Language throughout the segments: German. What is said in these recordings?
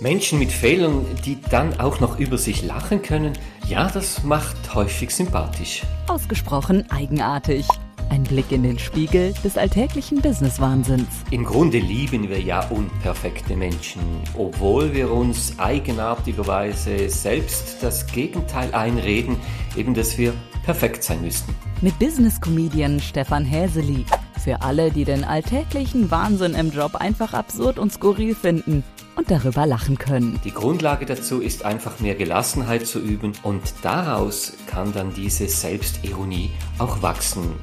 Menschen mit Fehlern, die dann auch noch über sich lachen können, ja, das macht häufig sympathisch. Ausgesprochen eigenartig. Ein Blick in den Spiegel des alltäglichen Business-Wahnsinns. Im Grunde lieben wir ja unperfekte Menschen, obwohl wir uns eigenartigerweise selbst das Gegenteil einreden, eben dass wir perfekt sein müssten. Mit Business-Comedian Stefan Häseli. Für alle, die den alltäglichen Wahnsinn im Job einfach absurd und skurril finden und darüber lachen können. Die Grundlage dazu ist einfach mehr Gelassenheit zu üben und daraus kann dann diese Selbstironie auch wachsen.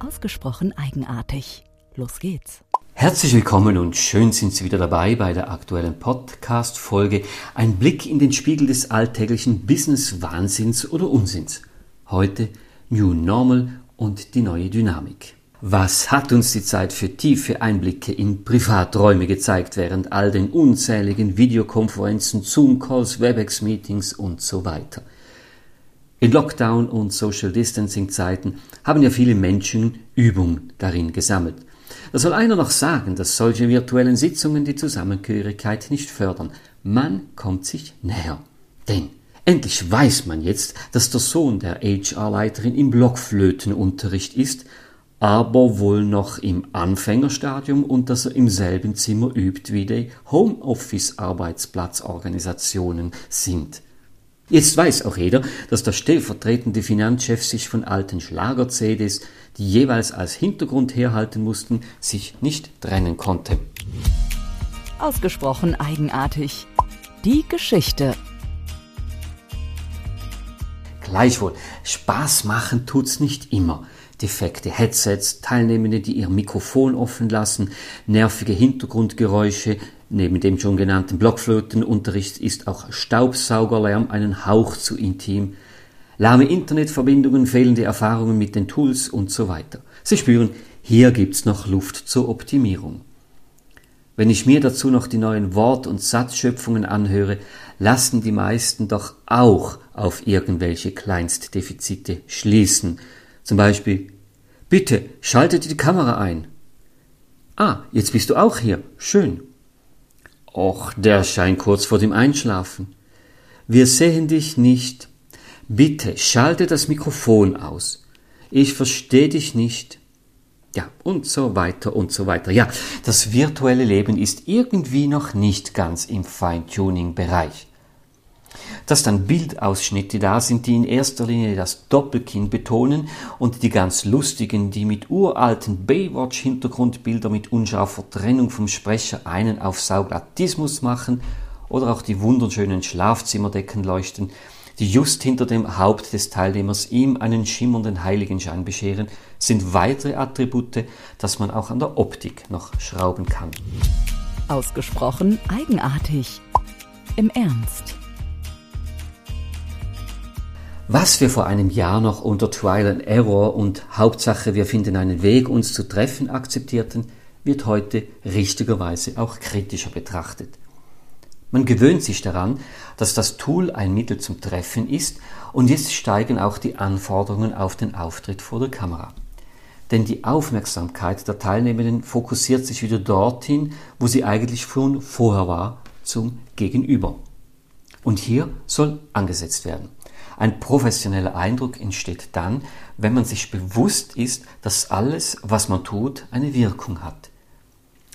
Ausgesprochen eigenartig. Los geht's. Herzlich willkommen und schön sind Sie wieder dabei bei der aktuellen Podcast-Folge Ein Blick in den Spiegel des alltäglichen Business-Wahnsinns oder Unsinns. Heute New Normal und die neue Dynamik. Was hat uns die Zeit für tiefe Einblicke in Privaträume gezeigt während all den unzähligen Videokonferenzen, Zoom-Calls, WebEx-Meetings und so weiter? In Lockdown- und Social Distancing-Zeiten haben ja viele Menschen Übung darin gesammelt. Da soll einer noch sagen, dass solche virtuellen Sitzungen die Zusammengehörigkeit nicht fördern. Man kommt sich näher. Denn endlich weiß man jetzt, dass der Sohn der HR-Leiterin im Blockflötenunterricht ist aber wohl noch im Anfängerstadium und dass er im selben Zimmer übt, wie die Homeoffice-Arbeitsplatzorganisationen sind. Jetzt weiß auch jeder, dass der stellvertretende Finanzchef sich von alten Schlager-CDs, die jeweils als Hintergrund herhalten mussten, sich nicht trennen konnte. Ausgesprochen eigenartig. Die Geschichte. Gleichwohl, Spaß machen tut's nicht immer defekte Headsets, Teilnehmende, die ihr Mikrofon offen lassen, nervige Hintergrundgeräusche, neben dem schon genannten Blockflötenunterricht ist auch Staubsaugerlärm einen Hauch zu intim, lahme Internetverbindungen, fehlende Erfahrungen mit den Tools und so weiter. Sie spüren, hier gibt's noch Luft zur Optimierung. Wenn ich mir dazu noch die neuen Wort- und Satzschöpfungen anhöre, lassen die meisten doch auch auf irgendwelche Kleinstdefizite schließen zum Beispiel, bitte schaltet die Kamera ein. Ah, jetzt bist du auch hier. Schön. Och, der scheint kurz vor dem Einschlafen. Wir sehen dich nicht. Bitte schalte das Mikrofon aus. Ich verstehe dich nicht. Ja, und so weiter und so weiter. Ja, das virtuelle Leben ist irgendwie noch nicht ganz im Feintuning-Bereich dass dann Bildausschnitte da sind, die in erster Linie das Doppelkinn betonen und die ganz lustigen, die mit uralten Baywatch-Hintergrundbilder mit unscharfer Trennung vom Sprecher einen auf Sauglatismus machen oder auch die wunderschönen Schlafzimmerdecken leuchten, die just hinter dem Haupt des Teilnehmers ihm einen schimmernden Heiligenschein bescheren, sind weitere Attribute, dass man auch an der Optik noch schrauben kann. Ausgesprochen eigenartig. Im Ernst. Was wir vor einem Jahr noch unter Trial and Error und Hauptsache wir finden einen Weg, uns zu treffen akzeptierten, wird heute richtigerweise auch kritischer betrachtet. Man gewöhnt sich daran, dass das Tool ein Mittel zum Treffen ist und jetzt steigen auch die Anforderungen auf den Auftritt vor der Kamera. Denn die Aufmerksamkeit der Teilnehmenden fokussiert sich wieder dorthin, wo sie eigentlich schon vorher war, zum Gegenüber. Und hier soll angesetzt werden. Ein professioneller Eindruck entsteht dann, wenn man sich bewusst ist, dass alles, was man tut, eine Wirkung hat.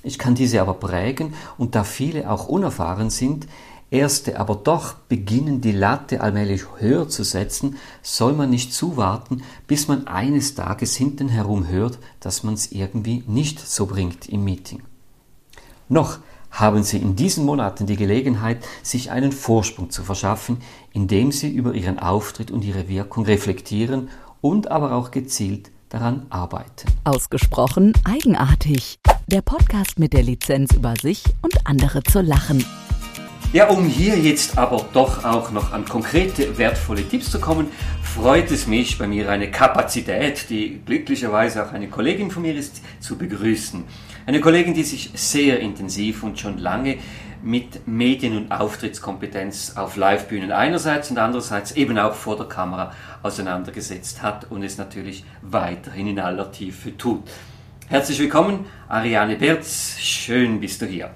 Ich kann diese aber prägen und da viele auch unerfahren sind, erste aber doch beginnen die Latte allmählich höher zu setzen, soll man nicht zuwarten, bis man eines Tages hinten herum hört, dass man es irgendwie nicht so bringt im Meeting. Noch haben Sie in diesen Monaten die Gelegenheit, sich einen Vorsprung zu verschaffen, indem Sie über Ihren Auftritt und Ihre Wirkung reflektieren und aber auch gezielt daran arbeiten. Ausgesprochen eigenartig. Der Podcast mit der Lizenz über sich und andere zu lachen. Ja, um hier jetzt aber doch auch noch an konkrete, wertvolle Tipps zu kommen, freut es mich, bei mir eine Kapazität, die glücklicherweise auch eine Kollegin von mir ist, zu begrüßen. Eine Kollegin, die sich sehr intensiv und schon lange mit Medien- und Auftrittskompetenz auf Livebühnen einerseits und andererseits eben auch vor der Kamera auseinandergesetzt hat und es natürlich weiterhin in aller Tiefe tut. Herzlich willkommen, Ariane Berz. Schön bist du hier.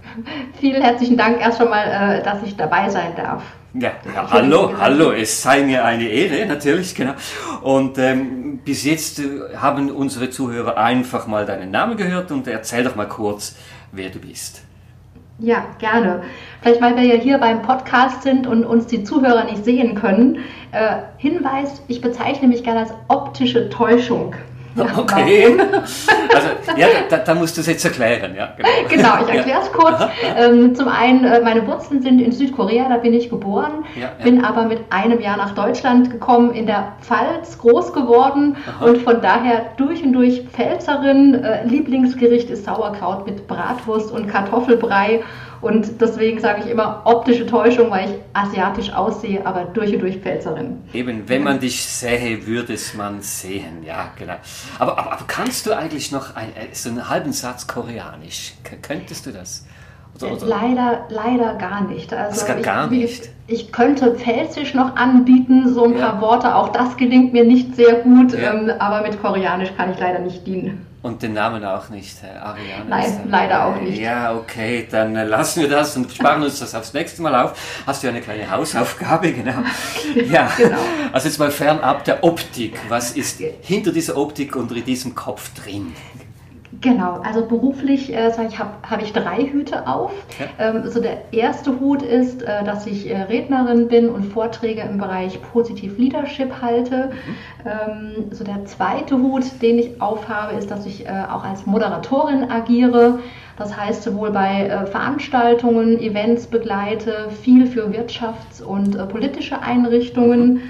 Vielen herzlichen Dank erst schon mal, äh, dass ich dabei sein darf. Ja, ja hallo, hallo, es sei mir eine Ehre, natürlich, genau. Und ähm, bis jetzt äh, haben unsere Zuhörer einfach mal deinen Namen gehört und erzähl doch mal kurz, wer du bist. Ja, gerne. Vielleicht, weil wir ja hier beim Podcast sind und uns die Zuhörer nicht sehen können. Äh, Hinweis, ich bezeichne mich gerne als optische Täuschung. Okay. Also, ja, da, da musst du es jetzt erklären, ja. Genau, genau ich erkläre es kurz. Ähm, zum einen, äh, meine Wurzeln sind in Südkorea, da bin ich geboren, ja, ja. bin aber mit einem Jahr nach Deutschland gekommen, in der Pfalz groß geworden Aha. und von daher durch und durch Pfälzerin. Äh, Lieblingsgericht ist Sauerkraut mit Bratwurst und Kartoffelbrei und deswegen sage ich immer optische Täuschung, weil ich asiatisch aussehe, aber durch und durch Pfälzerin. Eben, wenn man dich sähe, würde es man sehen. Ja, genau. Aber, aber, aber kannst du eigentlich noch ein, äh, so einen halben Satz Koreanisch? Könntest du das? Oder, oder? Leider, leider gar nicht. Also das ich, gar nicht. Ich könnte Pfälzisch noch anbieten, so ein ja. paar Worte. Auch das gelingt mir nicht sehr gut, ja. ähm, aber mit Koreanisch kann ich leider nicht dienen. Und den Namen auch nicht, Ariane? Nein, leider auch nicht. Ja, okay, dann äh, lassen wir das und sparen uns das aufs nächste Mal auf. Hast du eine kleine Hausaufgabe, genau. Ja, genau. also jetzt mal fernab der Optik. Was ist hinter dieser Optik unter diesem Kopf drin? Genau, also beruflich äh, ich, habe hab ich drei Hüte auf. Ja. Ähm, so der erste Hut ist, äh, dass ich äh, Rednerin bin und Vorträge im Bereich Positiv Leadership halte. Mhm. Ähm, so der zweite Hut, den ich aufhabe, ist, dass ich äh, auch als Moderatorin agiere. Das heißt, sowohl bei äh, Veranstaltungen, Events begleite, viel für Wirtschafts- und äh, politische Einrichtungen. Mhm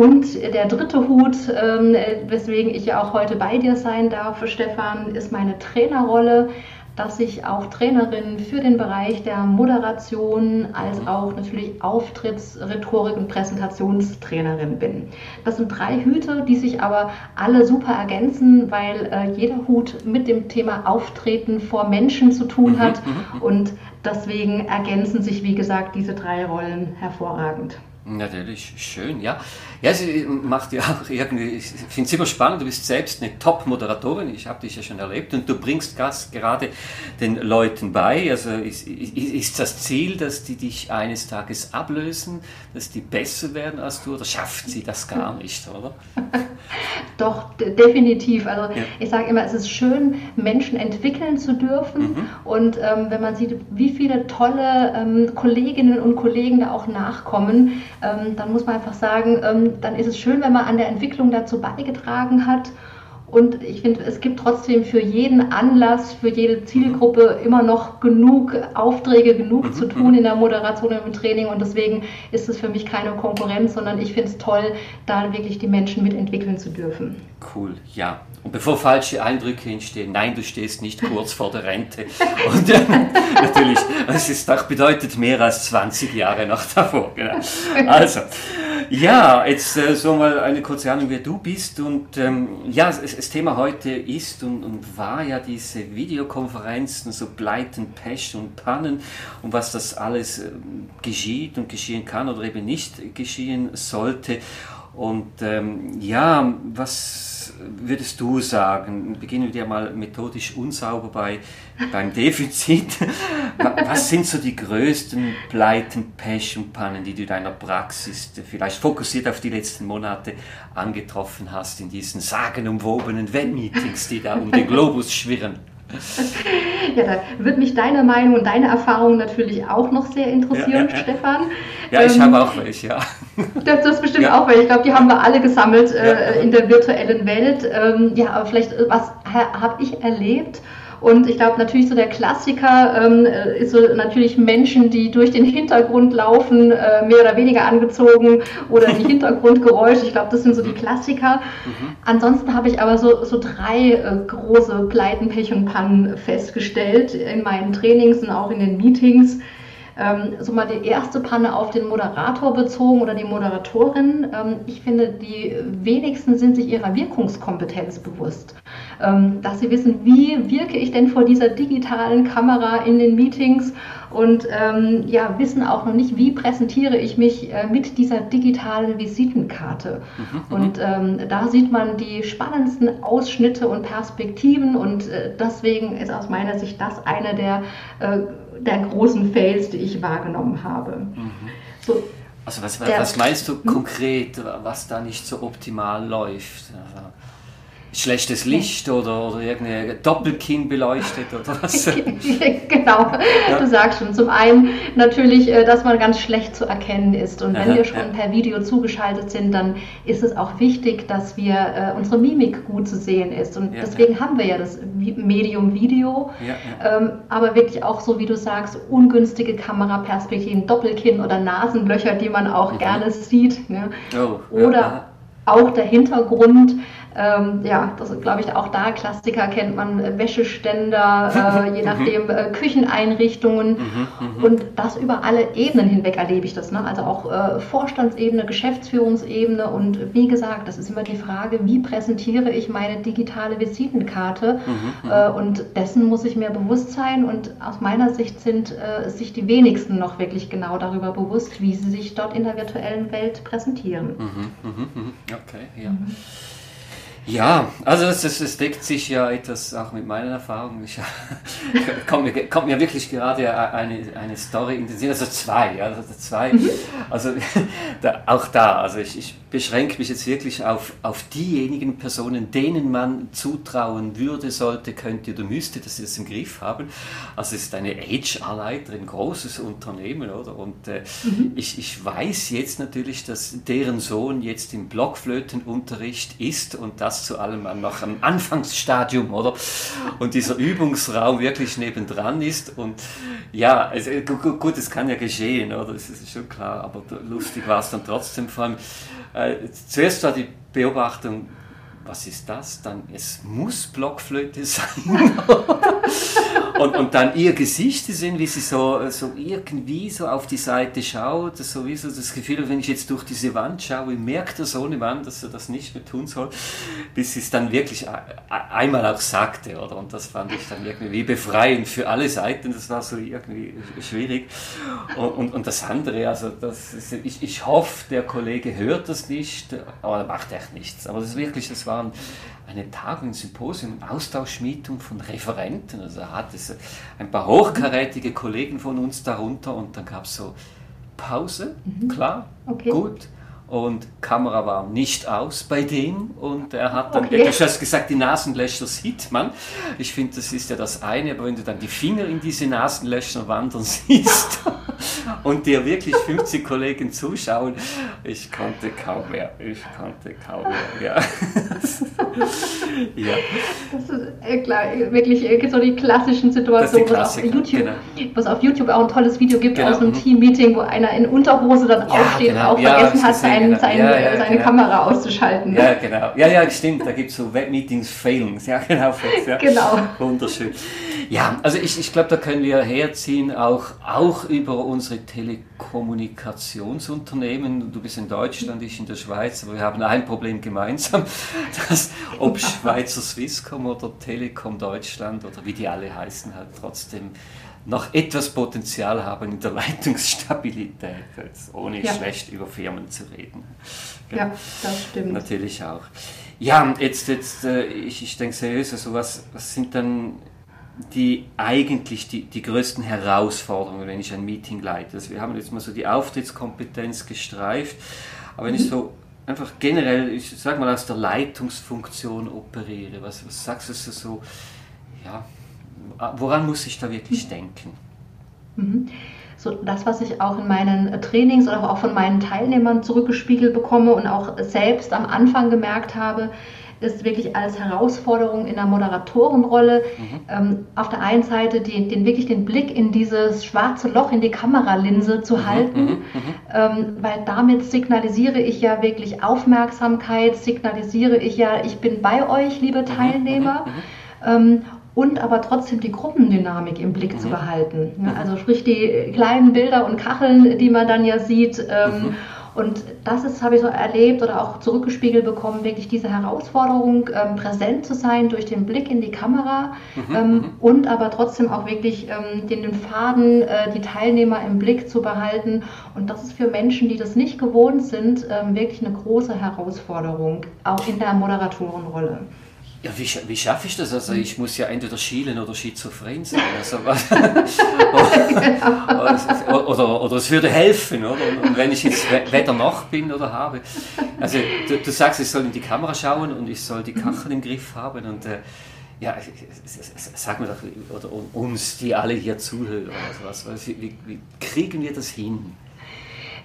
und der dritte Hut, ähm, weswegen ich ja auch heute bei dir sein darf, Stefan, ist meine Trainerrolle, dass ich auch Trainerin für den Bereich der Moderation als auch natürlich Auftritts-, Rhetorik- und Präsentationstrainerin bin. Das sind drei Hüte, die sich aber alle super ergänzen, weil äh, jeder Hut mit dem Thema Auftreten vor Menschen zu tun hat mhm, mhm, mhm. und deswegen ergänzen sich, wie gesagt, diese drei Rollen hervorragend. Natürlich, schön, ja. Ja, sie macht ja auch irgendwie, ich finde es immer spannend, du bist selbst eine Top-Moderatorin, ich habe dich ja schon erlebt und du bringst das gerade den Leuten bei. Also ist, ist, das Ziel, dass die dich eines Tages ablösen, dass die besser werden als du oder schafft sie das gar nicht, oder? Doch, definitiv. Also ja. ich sage immer, es ist schön, Menschen entwickeln zu dürfen mhm. und ähm, wenn man sieht, wie viele tolle ähm, Kolleginnen und Kollegen da auch nachkommen, dann muss man einfach sagen, ähm, dann ist es schön, wenn man an der Entwicklung dazu beigetragen hat. Und ich finde, es gibt trotzdem für jeden Anlass, für jede Zielgruppe immer noch genug Aufträge, genug mhm. zu tun in der Moderation und im Training. Und deswegen ist es für mich keine Konkurrenz, sondern ich finde es toll, da wirklich die Menschen mitentwickeln zu dürfen. Cool, ja. Und bevor falsche Eindrücke entstehen, nein, du stehst nicht kurz vor der Rente. Und äh, natürlich, es ist auch bedeutet mehr als 20 Jahre noch davor. Genau. Also, ja, jetzt äh, so mal eine kurze Ahnung, wer du bist. Und ähm, ja, das, das, Thema heute ist und, und war ja diese Videokonferenzen, so Pleiten, Pech und Pannen und was das alles äh, geschieht und geschehen kann oder eben nicht geschehen sollte. Und ähm, ja, was würdest du sagen? Beginnen wir mal methodisch unsauber bei, beim Defizit. was sind so die größten Pleiten, Pech und Pannen, die du in deiner Praxis vielleicht fokussiert auf die letzten Monate angetroffen hast in diesen sagenumwobenen Webmeetings, die da um den Globus schwirren? Ja, da würde mich deine Meinung und deine Erfahrung natürlich auch noch sehr interessieren, ja, ja. Stefan. Ja, ich ähm, habe auch welche, ja. Das, das bestimmt auch welche. Ich glaube, die haben wir alle gesammelt äh, in der virtuellen Welt. Ähm, ja, aber vielleicht, was habe ich erlebt? Und ich glaube natürlich so der Klassiker ähm, äh, ist so natürlich Menschen, die durch den Hintergrund laufen, äh, mehr oder weniger angezogen oder die Hintergrundgeräusche. Ich glaube, das sind so die Klassiker. Mhm. Ansonsten habe ich aber so, so drei äh, große Pleiten, Pech und Pannen festgestellt in meinen Trainings und auch in den Meetings ähm, so mal die erste Panne auf den Moderator bezogen oder die Moderatorin. Ähm, ich finde, die wenigsten sind sich ihrer Wirkungskompetenz bewusst. Ähm, dass sie wissen, wie wirke ich denn vor dieser digitalen Kamera in den Meetings und ähm, ja, wissen auch noch nicht, wie präsentiere ich mich äh, mit dieser digitalen Visitenkarte. Mhm, und ähm, da sieht man die spannendsten Ausschnitte und Perspektiven und äh, deswegen ist aus meiner Sicht das eine der, äh, der großen Fails, die ich wahrgenommen habe. Mhm. So, also was, was, meinst du hm? konkret, was da nicht so optimal läuft? Also schlechtes Licht oder, oder irgendeine Doppelkinn beleuchtet oder was? genau, ja. du sagst schon. Zum einen natürlich, äh, dass man ganz schlecht zu erkennen ist. Und wenn Aha, wir schon ja. per Video zugeschaltet sind, dann ist es auch wichtig, dass wir äh, unsere Mimik gut zu sehen ist. Und ja, deswegen haben wir ja das Medium Video. Ähm, aber wirklich auch so, wie du sagst, ungünstige Kameraperspektiven, Doppelkinn oder Nasenlöcher, die man auch mhm. gerne sieht. Ne? Oh, oder auch der Hintergrund ähm, ja, das ist, glaube ich, auch da Klassiker kennt man, äh, Wäscheständer, äh, je nachdem äh, Kücheneinrichtungen mhm, mhm, und das über alle Ebenen hinweg erlebe ich das. Ne? Also auch äh, Vorstandsebene, Geschäftsführungsebene und wie gesagt, das ist immer die Frage, wie präsentiere ich meine digitale Visitenkarte mhm, mhm. äh, und dessen muss ich mir bewusst sein und aus meiner Sicht sind äh, sich die wenigsten noch wirklich genau darüber bewusst, wie sie sich dort in der virtuellen Welt präsentieren. Mhm, okay, ja. Ja, also es, es, deckt sich ja etwas auch mit meinen Erfahrungen. Ich, kommt, mir, kommt mir wirklich gerade eine, eine Story in den Sinn, also zwei, also zwei. Mhm. Also da, auch da, also ich, ich beschränke mich jetzt wirklich auf, auf diejenigen Personen, denen man zutrauen würde, sollte, könnte oder müsste, dass sie das im Griff haben. Also es ist eine HR-Leiterin, großes Unternehmen, oder? Und äh, mhm. ich, ich weiß jetzt natürlich, dass deren Sohn jetzt im Blockflötenunterricht ist und das zu allem noch am Anfangsstadium, oder? Und dieser Übungsraum wirklich nebendran ist und ja, also, gut, gut, es kann ja geschehen, oder? Das ist schon klar, aber lustig war es dann trotzdem vor allem äh, zuerst war die Beobachtung, was ist das? Dann, es muss Blockflöte sein. und, und dann ihr Gesicht sehen, wie sie so, so irgendwie so auf die Seite schaut, sowieso das Gefühl, wenn ich jetzt durch diese Wand schaue, merkt der Sohnemann, dass er das nicht mehr tun soll, bis sie es dann wirklich einmal auch sagte, oder? Und das fand ich dann irgendwie befreiend für alle Seiten, das war so irgendwie schwierig. Und, und, und das andere, also das ist, ich, ich hoffe, der Kollege hört das nicht, aber er macht echt nichts. Aber das ist wirklich, das waren eine Tagung, ein Symposium, Austauschmietung von Referenten. Also hatte ein paar hochkarätige Kollegen von uns darunter und dann gab es so Pause, mhm. klar, okay. gut und Kamera war nicht aus bei dem und er hat dann, okay. du hast gesagt, die Nasenlöcher sieht man. Ich finde, das ist ja das eine, aber wenn du dann die Finger in diese Nasenlöcher wandern siehst und dir wirklich 50 Kollegen zuschauen, ich konnte kaum mehr, ich konnte kaum mehr, ja. ja. Das ist äh, klar, wirklich äh, so die klassischen Situationen, die was, auf YouTube, genau. was auf YouTube auch ein tolles Video gibt genau. aus einem mhm. Team-Meeting, wo einer in Unterhose dann ja, aufsteht genau. und auch ja, vergessen hat, sein sein, sein, ja, ja, seine genau. Kamera auszuschalten. Ja, genau. Ja, ja, stimmt. Da gibt es so Webmeetings Failings. Ja, genau. Ja. Genau. Wunderschön. Ja, also ich, ich glaube, da können wir herziehen, auch, auch über unsere Telekommunikationsunternehmen. Du bist in Deutschland, ich in der Schweiz, aber wir haben ein Problem gemeinsam, dass ob Schweizer Swisscom oder Telekom Deutschland oder wie die alle heißen, halt trotzdem noch etwas Potenzial haben in der Leitungsstabilität, ohne ja. schlecht über Firmen zu reden. Ja, das stimmt. Natürlich auch. Ja, jetzt, jetzt äh, ich, ich denke seriös, also was, was sind dann die eigentlich die, die größten Herausforderungen, wenn ich ein Meeting leite? Also wir haben jetzt mal so die Auftrittskompetenz gestreift, aber wenn mhm. ich so einfach generell, ich sag mal aus der Leitungsfunktion operiere, was, was sagst du so, ja, woran muss ich da wirklich denken? Mhm. So, das, was ich auch in meinen Trainings oder auch von meinen Teilnehmern zurückgespiegelt bekomme und auch selbst am Anfang gemerkt habe, ist wirklich als Herausforderung in der Moderatorenrolle mhm. ähm, auf der einen Seite den, den, wirklich den Blick in dieses schwarze Loch in die Kameralinse zu mhm. halten, mhm. mhm. Ähm, weil damit signalisiere ich ja wirklich Aufmerksamkeit, signalisiere ich ja, ich bin bei euch, liebe mhm. Teilnehmer. Mhm. Ähm, und aber trotzdem die Gruppendynamik im Blick mhm. zu behalten. Ja, also sprich die kleinen Bilder und Kacheln, die man dann ja sieht. Ähm, mhm. Und das ist, habe ich so erlebt oder auch zurückgespiegelt bekommen, wirklich diese Herausforderung, ähm, präsent zu sein durch den Blick in die Kamera mhm, ähm, mhm. und aber trotzdem auch wirklich ähm, den, den Faden, äh, die Teilnehmer im Blick zu behalten. Und das ist für Menschen, die das nicht gewohnt sind, wirklich eine große Herausforderung, auch in der Moderatorenrolle. Ja, wie, wie schaffe ich das? Also ich muss ja entweder schielen oder schizophren sein. Also, oder, oder, oder, es würde helfen, oder? Und wenn ich jetzt weder noch bin oder habe. Also du, du, sagst, ich soll in die Kamera schauen und ich soll die Kachel im Griff haben und äh, ja, sag mir doch, oder uns, die alle hier zuhören, also was, wie, wie kriegen wir das hin?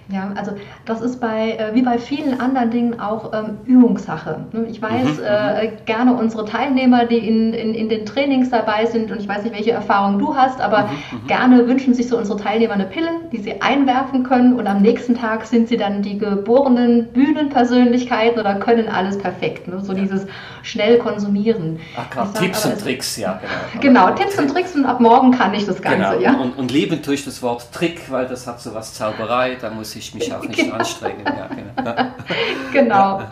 Ja, also das ist bei, äh, wie bei vielen anderen Dingen auch ähm, Übungssache. Ne? Ich weiß mhm, äh, mhm. gerne unsere Teilnehmer, die in, in, in den Trainings dabei sind und ich weiß nicht, welche Erfahrungen du hast, aber mhm, mhm, gerne wünschen sich so unsere Teilnehmer eine Pille, die sie einwerfen können und am nächsten Tag sind sie dann die geborenen Bühnenpersönlichkeiten oder können alles perfekt. Ne? So ja. dieses schnell konsumieren. Ach, klar, Tipps und Tricks, ja, genau. Genau, Tipps und Tricks und ab morgen kann ich das Ganze, genau. ja. Und, und lieben tue ich das Wort Trick, weil das hat so was Zauberei, da muss ich mich auch nicht genau. anstrengen. Ja, genau. genau.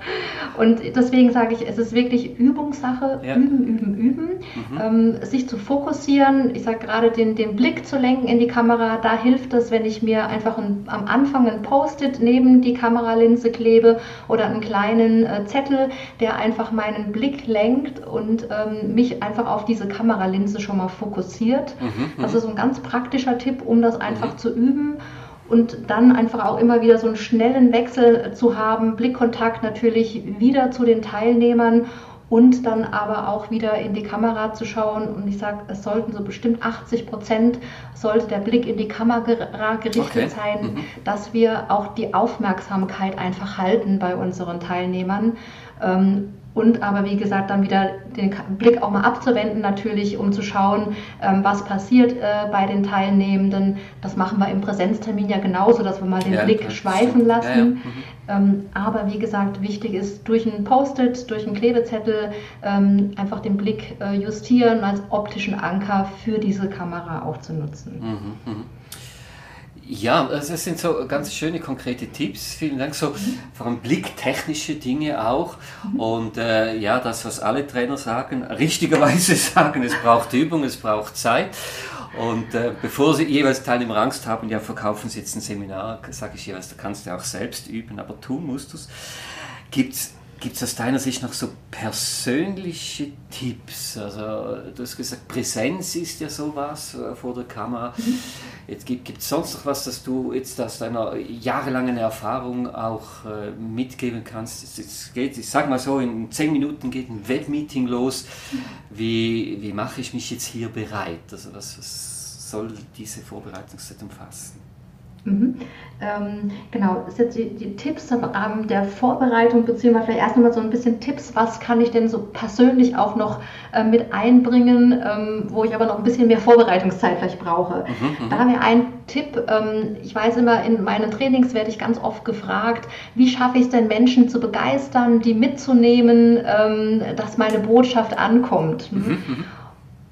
Und deswegen sage ich, es ist wirklich Übungssache, ja. üben, üben, üben. Mhm. Ähm, sich zu fokussieren, ich sage gerade den, den Blick zu lenken in die Kamera, da hilft es, wenn ich mir einfach ein, am Anfang ein Post-it neben die Kameralinse klebe oder einen kleinen äh, Zettel, der einfach meinen Blick lenkt und ähm, mich einfach auf diese Kameralinse schon mal fokussiert. Mhm. Das mhm. ist ein ganz praktischer Tipp, um das einfach mhm. zu üben und dann einfach auch immer wieder so einen schnellen Wechsel zu haben, Blickkontakt natürlich wieder zu den Teilnehmern und dann aber auch wieder in die Kamera zu schauen. Und ich sage, es sollten so bestimmt 80 Prozent, sollte der Blick in die Kamera gerichtet okay. sein, mhm. dass wir auch die Aufmerksamkeit einfach halten bei unseren Teilnehmern. Ähm, und aber wie gesagt dann wieder den Blick auch mal abzuwenden natürlich, um zu schauen, ähm, was passiert äh, bei den Teilnehmenden. Das machen wir im Präsenztermin ja genauso, dass wir mal den ja, Blick schweifen lassen. Ja, ja. Mhm. Ähm, aber wie gesagt, wichtig ist durch ein Post-it, durch einen Klebezettel ähm, einfach den Blick äh, justieren als optischen Anker für diese Kamera auch zu nutzen. Mhm, mh. Ja, das sind so ganz schöne konkrete Tipps. Vielen Dank. So vor allem blicktechnische Dinge auch. Und äh, ja, das, was alle Trainer sagen, richtigerweise sagen, es braucht Übung, es braucht Zeit. Und äh, bevor sie jeweils Teilnehmer Angst haben, ja, verkaufen sie jetzt ein Seminar, sage ich jeweils, da kannst du auch selbst üben, aber tun musst du es. Gibt es Gibt es aus deiner Sicht noch so persönliche Tipps? Also, du hast gesagt, Präsenz ist ja sowas äh, vor der Kamera. Mhm. Jetzt gibt es sonst noch was, das du jetzt aus deiner jahrelangen Erfahrung auch äh, mitgeben kannst? Jetzt geht, ich sag mal so, in zehn Minuten geht ein Webmeeting los. Wie, wie mache ich mich jetzt hier bereit? Also, was, was soll diese Vorbereitungszeit umfassen? Mhm. Ähm, genau, das sind die, die Tipps im Rahmen der Vorbereitung, beziehungsweise vielleicht erst nochmal so ein bisschen Tipps, was kann ich denn so persönlich auch noch äh, mit einbringen, ähm, wo ich aber noch ein bisschen mehr Vorbereitungszeit vielleicht brauche. Mhm, mhm. da haben wir einen Tipp, ähm, ich weiß immer, in meinen Trainings werde ich ganz oft gefragt, wie schaffe ich es denn Menschen zu begeistern, die mitzunehmen, ähm, dass meine Botschaft ankommt. Mhm.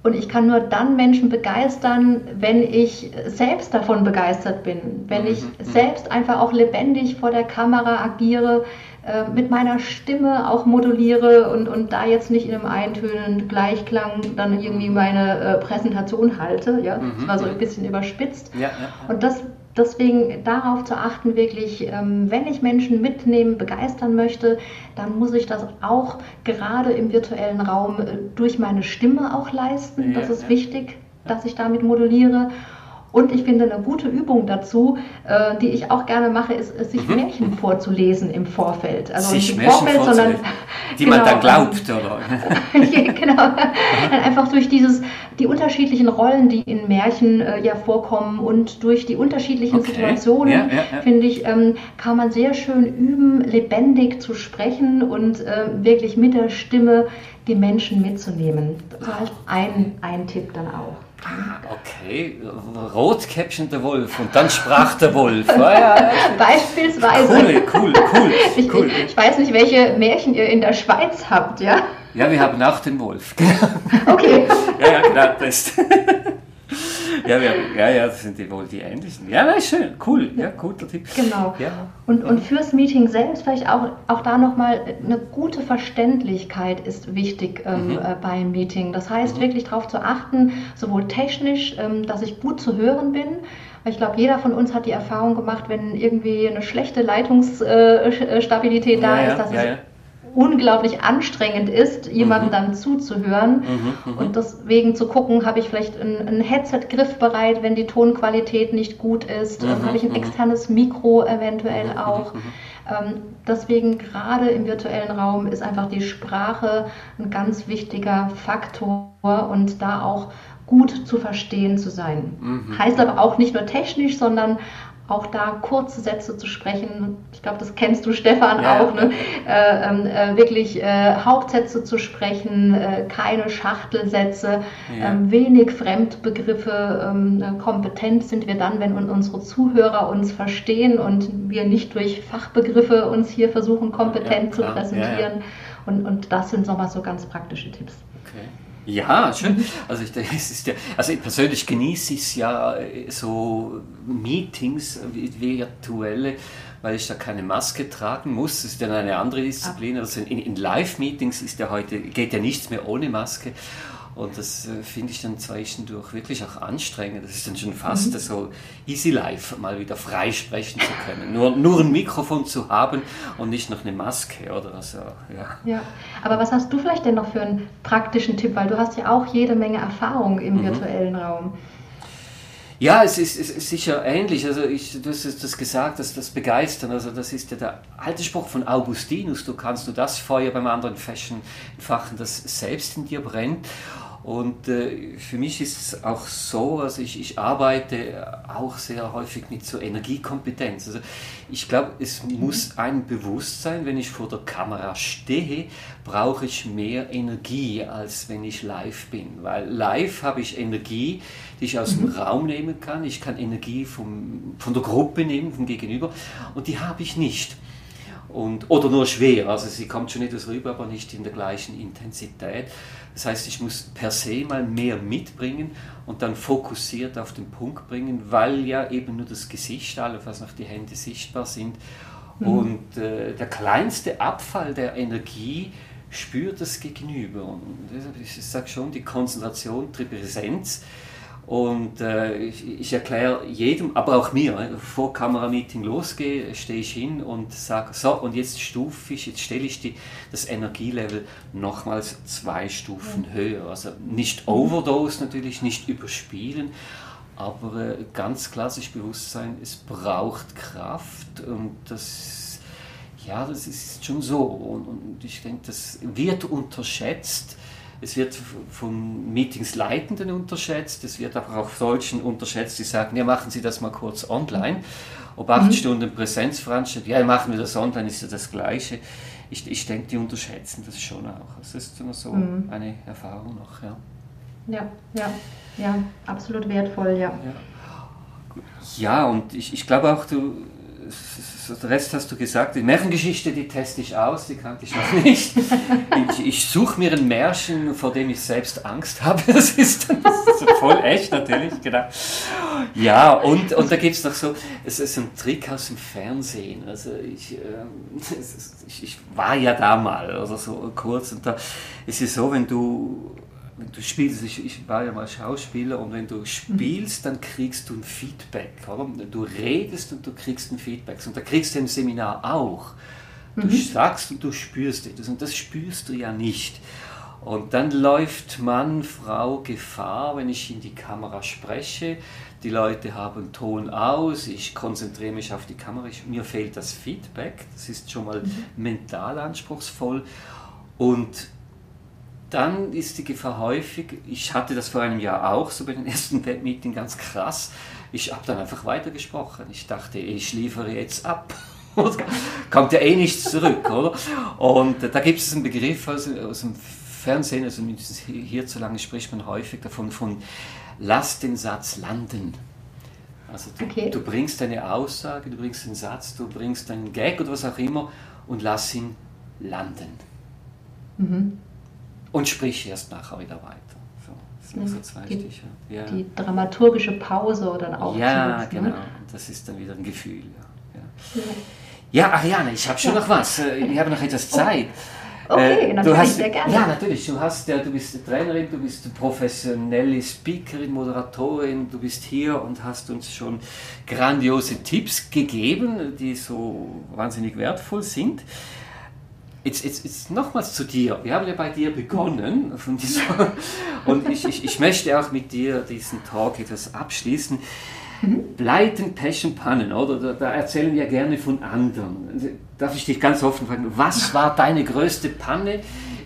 Mhm. Und ich kann nur dann Menschen begeistern, wenn ich selbst davon begeistert bin, wenn ich mhm, mhm. selbst einfach auch lebendig vor der Kamera agiere, äh, mit meiner Stimme auch moduliere und, und da jetzt nicht in einem eintönenden Gleichklang dann irgendwie meine äh, Präsentation halte. Ja? Das war so ein bisschen überspitzt. Ja, ja, ja. Und das deswegen darauf zu achten, wirklich, ähm, wenn ich Menschen mitnehmen, begeistern möchte, dann muss ich das auch gerade im virtuellen Raum äh, durch meine Stimme auch leisten. Das ist wichtig, dass ich damit moduliere. Und ich finde, eine gute Übung dazu, äh, die ich auch gerne mache, ist, ist sich mhm. Märchen vorzulesen im Vorfeld. Also sich nicht im Vorfeld, sondern. Die genau, man dann glaubt, oder? genau. Dann einfach durch dieses, die unterschiedlichen Rollen, die in Märchen äh, ja vorkommen und durch die unterschiedlichen okay. Situationen, ja, ja, ja. finde ich, ähm, kann man sehr schön üben, lebendig zu sprechen und äh, wirklich mit der Stimme die Menschen mitzunehmen. Das ist ein, ein Tipp dann auch. Ah, okay, Rotkäppchen der Wolf und dann sprach der Wolf. Ah, ja, Beispielsweise. Cool, cool, cool. Ich, cool. ich, weiß nicht, welche Märchen ihr in der Schweiz habt, ja? Ja, wir haben auch den Wolf. Okay. ja, ja, genau, das. Ja, ja, ja, ja, das sind die wohl die ähnlichen. Ja, das ist schön, cool, ja, guter Tipp. Genau. Ja. Und, und fürs Meeting selbst vielleicht auch, auch da nochmal eine gute Verständlichkeit ist wichtig ähm, mhm. äh, beim Meeting. Das heißt, mhm. wirklich darauf zu achten, sowohl technisch, ähm, dass ich gut zu hören bin, ich glaube, jeder von uns hat die Erfahrung gemacht, wenn irgendwie eine schlechte Leitungsstabilität äh, da ja, ist, dass ja, es ja unglaublich anstrengend ist, jemandem mhm. dann zuzuhören mhm, mhm, und deswegen zu gucken, habe ich vielleicht ein, ein Headset griffbereit, wenn die Tonqualität nicht gut ist, mhm. habe ich ein mhm. externes Mikro eventuell mhm, auch. Ähm, deswegen gerade im virtuellen Raum ist einfach die Sprache ein ganz wichtiger Faktor und da auch gut zu verstehen zu sein. Heißt aber auch nicht nur technisch, sondern auch da kurze Sätze zu sprechen. Ich glaube, das kennst du, Stefan, ja, auch. Ne? Äh, ähm, äh, wirklich äh, Hauptsätze zu sprechen, äh, keine Schachtelsätze, ja. Ähm, wenig Fremdbegriffe. Ähm, kompetent sind wir dann, wenn unsere Zuhörer uns verstehen und wir nicht durch Fachbegriffe uns hier versuchen, kompetent zu präsentieren. Und, und das sind nochmal so ganz praktische Tipps. Okay. Ja, schön. Also, ich, es ist ja, also persönlich genieße ich es ja so Meetings, virtuelle, weil ich da keine Maske tragen muss. Das ist dann eine andere Disziplin. Also in, in Live-Meetings ist ja heute, geht ja nichts mehr ohne Maske. Und das äh, finde ich dann zwischendurch wirklich auch anstrengend. Das ist dann schon fast mhm. so easy life, mal wieder frei sprechen zu können. Nur, nur ein Mikrofon zu haben und nicht noch eine Maske oder so. Ja. ja, aber was hast du vielleicht denn noch für einen praktischen Tipp? Weil du hast ja auch jede Menge Erfahrung im mhm. virtuellen Raum. Ja, es ist, es ist, sicher ähnlich. Also ich, du hast das gesagt, dass das Begeistern, also das ist ja der alte Spruch von Augustinus, du kannst nur das Feuer beim anderen Fashion fachen, das selbst in dir brennt. Und äh, für mich ist es auch so, also ich, ich arbeite auch sehr häufig mit so Energiekompetenz. Also ich glaube, es mhm. muss ein Bewusstsein, wenn ich vor der Kamera stehe, brauche ich mehr Energie, als wenn ich live bin. Weil live habe ich Energie, die ich aus mhm. dem Raum nehmen kann. Ich kann Energie vom, von der Gruppe nehmen, vom Gegenüber. Und die habe ich nicht. Und, oder nur schwer, also sie kommt schon etwas rüber, aber nicht in der gleichen Intensität. Das heißt, ich muss per se mal mehr mitbringen und dann fokussiert auf den Punkt bringen, weil ja eben nur das Gesicht, allenfalls noch die Hände sichtbar sind. Mhm. Und äh, der kleinste Abfall der Energie spürt das Gegenüber. Und deshalb, ich sage schon, die Konzentration, die Präsenz, und äh, ich, ich erkläre jedem, aber auch mir, äh, vor Kamerameeting losgehe, stehe ich hin und sage, so, und jetzt stufe ich, jetzt stelle ich die, das Energielevel nochmals zwei Stufen ja. höher. Also nicht overdose natürlich, nicht überspielen, aber äh, ganz klassisch Bewusstsein, es braucht Kraft und das, ja, das ist schon so. Und, und ich denke, das wird unterschätzt es wird von Meetingsleitenden unterschätzt, es wird aber auch solchen unterschätzt, die sagen, ja, machen Sie das mal kurz online. Ob acht mhm. Stunden Präsenzveranstaltung, ja, machen wir das online, ist ja das Gleiche. Ich, ich denke, die unterschätzen das schon auch. Das ist immer so mhm. eine Erfahrung noch, ja. Ja, ja, ja, absolut wertvoll, ja. Ja, ja und ich, ich glaube auch, du, der Rest hast du gesagt. Die Märchengeschichte, die teste ich aus, die kannte ich noch nicht. Ich, ich suche mir ein Märchen, vor dem ich selbst Angst habe. Das ist, das ist voll echt natürlich, genau. Ja, und, und da gibt es noch so, es ist ein Trick aus dem Fernsehen. Also ich, äh, ich, ich, war ja da mal, also so kurz, und da ist es so, wenn du wenn du spielst, ich, ich, war ja mal Schauspieler und wenn du spielst, dann kriegst du ein Feedback. Oder? Du redest und du kriegst ein Feedback. Und da kriegst du im Seminar auch. Du mhm. sagst und du spürst etwas und das spürst du ja nicht. Und dann läuft Mann, Frau Gefahr, wenn ich in die Kamera spreche. Die Leute haben Ton aus, ich konzentriere mich auf die Kamera, ich, mir fehlt das Feedback, das ist schon mal mhm. mental anspruchsvoll. Und dann ist die Gefahr häufig, ich hatte das vor einem Jahr auch, so bei den ersten Webmeeting ganz krass, ich habe dann einfach weitergesprochen. Ich dachte, ich liefere jetzt ab. Kommt ja eh nichts zurück, oder? Und da gibt es einen Begriff aus, aus dem Fernsehen, also hierzulande spricht man häufig davon, von lass den Satz landen. Also du, okay. du bringst deine Aussage, du bringst den Satz, du bringst deinen Gag oder was auch immer und lass ihn landen. Mhm und sprich erst nachher wieder weiter. So, so zwei die, Stiche. Ja. Die dramaturgische Pause dann auch. Ja, nutzt, genau. Ne? Das ist dann wieder ein Gefühl. Ja, ja. ja Ariane, ich habe schon noch was. Äh, ich habe noch etwas Zeit. Okay, äh, natürlich, hast, sehr gerne. Ja, natürlich. Du, hast, ja, du bist Trainerin, du bist professionelle Speakerin, Moderatorin, du bist hier und hast uns schon grandiose Tipps gegeben, die so wahnsinnig wertvoll sind. Jetzt, jetzt, jetzt nochmals zu dir. Wir haben ja bei dir begonnen und ich, ich, ich möchte auch mit dir diesen Talk etwas abschließen. Mhm. Pleiten, Passion, Pannen, oder? Da, da, erzählen wir gerne von anderen. Darf ich dich ganz offen fragen, was war deine größte Panne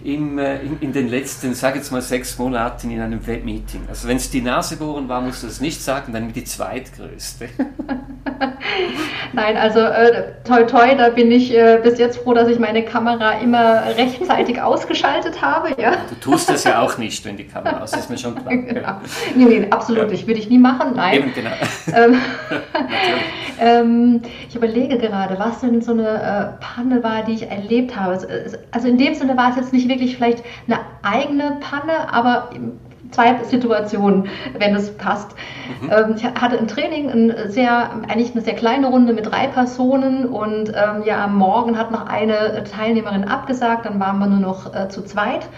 im, äh, in, in, den letzten, sag jetzt mal, sechs Monaten in einem Webmeeting? Also wenn es die Nasebohren war, musst du das nicht sagen, dann die zweitgrößte. Nein, also äh, toi toi, da bin ich äh, bis jetzt froh, dass ich meine Kamera immer rechtzeitig ausgeschaltet habe. Ja. Du tust das ja auch nicht, wenn die Kamera aus ist, ist mir schon klar. genau. Nee, nee, absolut nicht. Würde ich nie machen, nein. Eben, genau. Ähm, ähm, ich überlege gerade, was denn so eine äh, Panne war, die ich erlebt habe. Also in dem Sinne war es jetzt nicht wirklich vielleicht eine eigene Panne, aber zwei Situationen, wenn es passt. Mhm. Ähm, ich hatte im Training ein sehr, eigentlich eine sehr kleine Runde mit drei Personen und ähm, ja, am Morgen hat noch eine Teilnehmerin abgesagt, dann waren wir nur noch äh, zu zweit.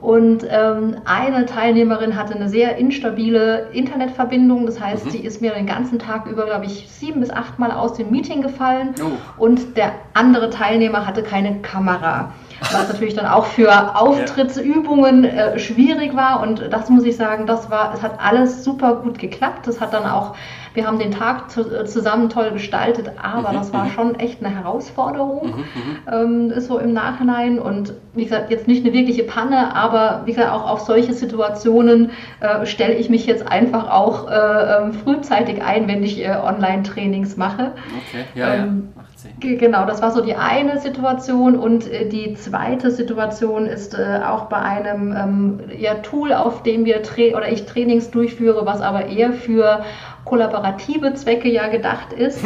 Und ähm, eine Teilnehmerin hatte eine sehr instabile Internetverbindung. Das heißt, mhm. sie ist mir den ganzen Tag über, glaube ich, sieben bis acht Mal aus dem Meeting gefallen. Oh. Und der andere Teilnehmer hatte keine Kamera was natürlich dann auch für Auftrittsübungen äh, schwierig war. Und das muss ich sagen, das war, es hat alles super gut geklappt. Das hat dann auch, wir haben den Tag zu, äh, zusammen toll gestaltet, aber mhm, das war mhm. schon echt eine Herausforderung, mhm, mhm, ähm, so im Nachhinein. Und wie gesagt, jetzt nicht eine wirkliche Panne, aber wie gesagt, auch auf solche Situationen äh, stelle ich mich jetzt einfach auch äh, ähm, frühzeitig ein, wenn ich äh, Online-Trainings mache. Okay, ja, ähm, ja. Genau, das war so die eine Situation und äh, die zweite Situation ist äh, auch bei einem ähm, ja, Tool, auf dem wir oder ich Trainings durchführe, was aber eher für kollaborative Zwecke ja gedacht ist.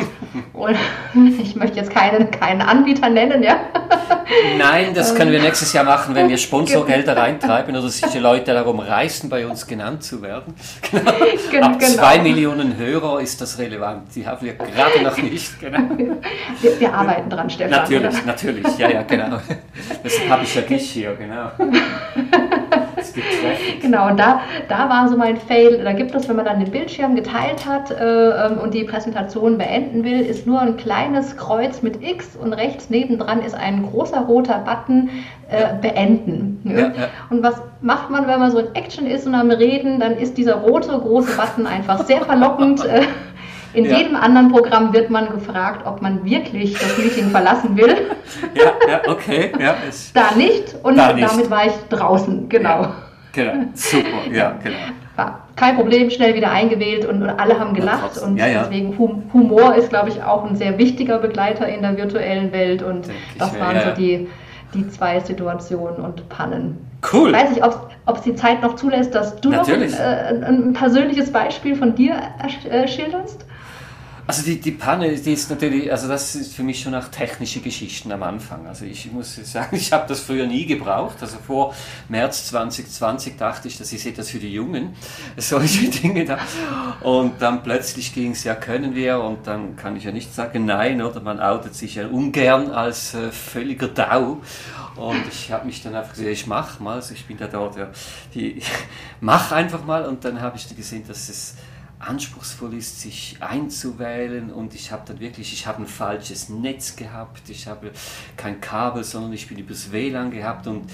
Und ich möchte jetzt keinen, keinen Anbieter nennen, ja. Nein, das können wir nächstes Jahr machen, wenn wir Sponsorgelder reintreiben oder sich die Leute darum reißen, bei uns genannt zu werden. Genau. Ab genau. zwei Millionen Hörer ist das relevant. Die haben wir gerade noch nicht. Genau. Wir, wir, arbeiten dran, Stefan. Natürlich, natürlich. Ja, ja, genau. Deshalb habe ich ja dich hier, genau. Genau, und da, da war so mein Fail. Da gibt es, wenn man dann den Bildschirm geteilt hat äh, ähm, und die Präsentation beenden will, ist nur ein kleines Kreuz mit X und rechts nebendran ist ein großer roter Button äh, beenden. Ja, ja. Und was macht man, wenn man so in Action ist und am Reden, dann ist dieser rote große Button einfach sehr verlockend. Äh, in ja. jedem anderen Programm wird man gefragt, ob man wirklich das Meeting verlassen will. Ja, ja okay. Ja, da nicht und da nicht. damit war ich draußen, genau. Ja, genau, super, ja, genau. War kein Problem, schnell wieder eingewählt und, und alle haben gelacht und deswegen Humor ist, glaube ich, auch ein sehr wichtiger Begleiter in der virtuellen Welt und Denk das waren so die, die zwei Situationen und Pannen. Cool. Ich weiß nicht, ob es die Zeit noch zulässt, dass du Natürlich. noch ein, äh, ein, persönliches Beispiel von dir äh, schilderst. Also die, die Panne, die ist natürlich, also das ist für mich schon auch technische Geschichten am Anfang. Also ich muss sagen, ich habe das früher nie gebraucht. Also vor März 2020 dachte ich, das ist etwas für die Jungen, solche Dinge da. Und dann plötzlich ging es, ja können wir und dann kann ich ja nicht sagen nein, oder man outet sich ja ungern als äh, völliger Dau. Und ich habe mich dann einfach gesagt, ich mach mal, also ich bin da dort, ja, die, mach einfach mal und dann habe ich gesehen, dass es anspruchsvoll ist, sich einzuwählen. Und ich habe dann wirklich, ich habe ein falsches Netz gehabt, ich habe kein Kabel, sondern ich bin übers WLAN gehabt. Und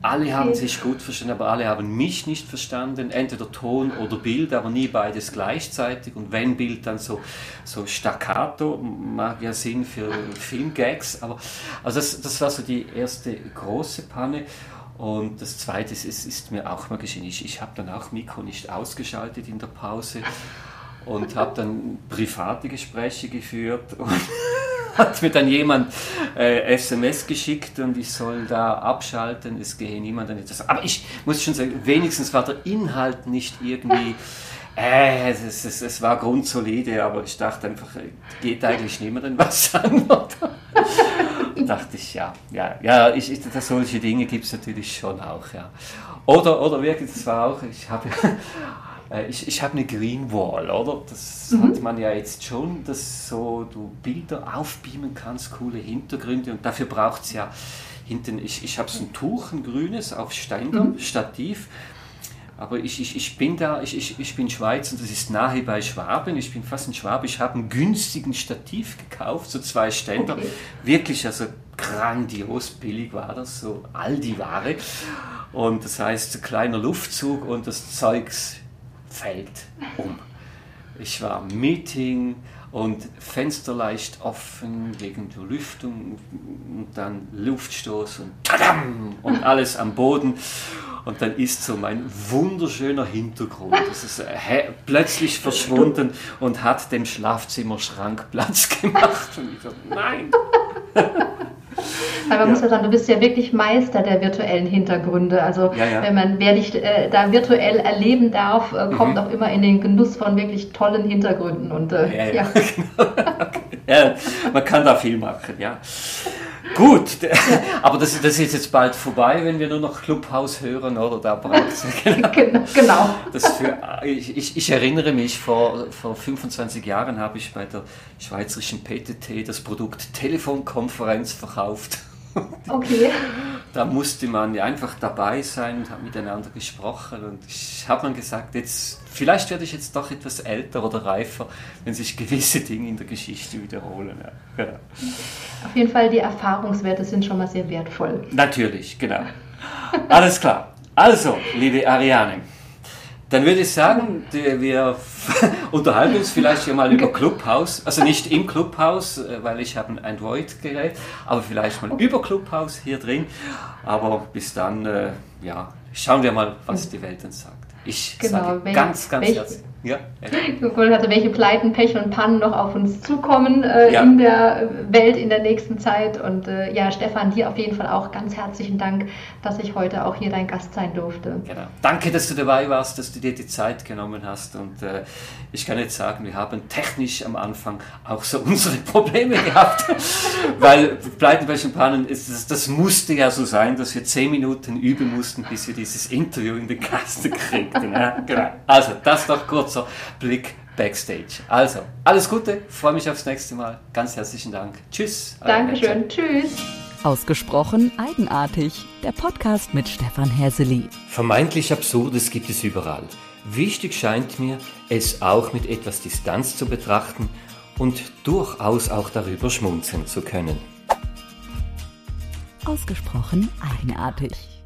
alle haben sich gut verstanden, aber alle haben mich nicht verstanden, entweder Ton oder Bild, aber nie beides gleichzeitig. Und wenn Bild dann so, so staccato, mag ja Sinn für Filmgags, aber also das, das war so die erste große Panne und das Zweite ist, es ist mir auch mal geschehen, ich, ich habe dann auch Mikro nicht ausgeschaltet in der Pause und habe dann private Gespräche geführt und hat mir dann jemand äh, SMS geschickt und ich soll da abschalten, es gehe niemand an etwas. Aber ich muss schon sagen, wenigstens war der Inhalt nicht irgendwie, äh, es, es, es war grundsolide, aber ich dachte einfach, geht eigentlich niemandem was an. dachte ich, ja, ja, ja, ich, ich, solche Dinge gibt es natürlich schon auch, ja. Oder, oder wirklich, das war auch, ich habe äh, ich, ich habe eine Green Wall, oder? Das mhm. hat man ja jetzt schon, dass so du Bilder aufbeamen kannst, coole Hintergründe und dafür braucht es ja hinten, ich, ich habe so ein Tuch, ein grünes, auf Ständer, mhm. Stativ. Aber ich, ich, ich bin da, ich, ich, ich bin Schweiz und das ist nahe bei Schwaben. Ich bin fast ein Schwabe. Ich habe einen günstigen Stativ gekauft, so zwei Ständer. Okay. Wirklich, also grandios billig war das, so Aldi-Ware. Und das heißt, ein kleiner Luftzug und das Zeugs fällt um. Ich war im Meeting und Fenster leicht offen wegen der Lüftung und dann Luftstoß und tadam und alles am Boden. Und dann ist so mein wunderschöner Hintergrund. Das ist äh, plötzlich verschwunden und hat dem Schlafzimmerschrank Platz gemacht. Und ich so, nein. Aber man ja. muss ja sagen, du bist ja wirklich Meister der virtuellen Hintergründe. Also ja, ja. wenn man, wer dich äh, da virtuell erleben darf, äh, kommt mhm. auch immer in den Genuss von wirklich tollen Hintergründen. Und, äh, ja, ja. man kann da viel machen, ja. Gut, aber das, das, ist jetzt bald vorbei, wenn wir nur noch Clubhouse hören, oder? Da braucht es genau. genau. Das für, ich, ich, ich, erinnere mich, vor, vor 25 Jahren habe ich bei der schweizerischen PTT das Produkt Telefonkonferenz verkauft. Okay. Da musste man ja einfach dabei sein und hat miteinander gesprochen. Und ich habe dann gesagt, jetzt, vielleicht werde ich jetzt doch etwas älter oder reifer, wenn sich gewisse Dinge in der Geschichte wiederholen. Ja. Ja. Auf jeden Fall, die Erfahrungswerte sind schon mal sehr wertvoll. Natürlich, genau. Alles klar. Also, liebe Ariane. Dann würde ich sagen, wir unterhalten uns vielleicht hier mal über Clubhouse. Also nicht im Clubhouse, äh, weil ich habe ein Android-Gerät, aber vielleicht mal über Clubhouse hier drin. Aber bis dann, äh, ja, schauen wir mal, was die Welt uns sagt. Ich genau, sage ganz, ganz herzlich. Ja, ja. Also welche Pleiten, Pech und Pannen noch auf uns zukommen äh, ja. in der Welt in der nächsten Zeit. Und äh, ja, Stefan, dir auf jeden Fall auch ganz herzlichen Dank, dass ich heute auch hier dein Gast sein durfte. Genau. Danke, dass du dabei warst, dass du dir die Zeit genommen hast. Und äh, ich kann jetzt sagen, wir haben technisch am Anfang auch so unsere Probleme gehabt, weil Pleiten, Pech und Pannen, ist, das, das musste ja so sein, dass wir zehn Minuten üben mussten, bis wir dieses Interview in den Kasten kriegten. Ja? Genau. Also, das doch kurz kurzer Blick Backstage. Also, alles Gute, freue mich aufs nächste Mal. Ganz herzlichen Dank. Tschüss. Dankeschön. Tschüss. Ausgesprochen eigenartig. Der Podcast mit Stefan Häseli. Vermeintlich Absurdes gibt es überall. Wichtig scheint mir, es auch mit etwas Distanz zu betrachten und durchaus auch darüber schmunzeln zu können. Ausgesprochen eigenartig.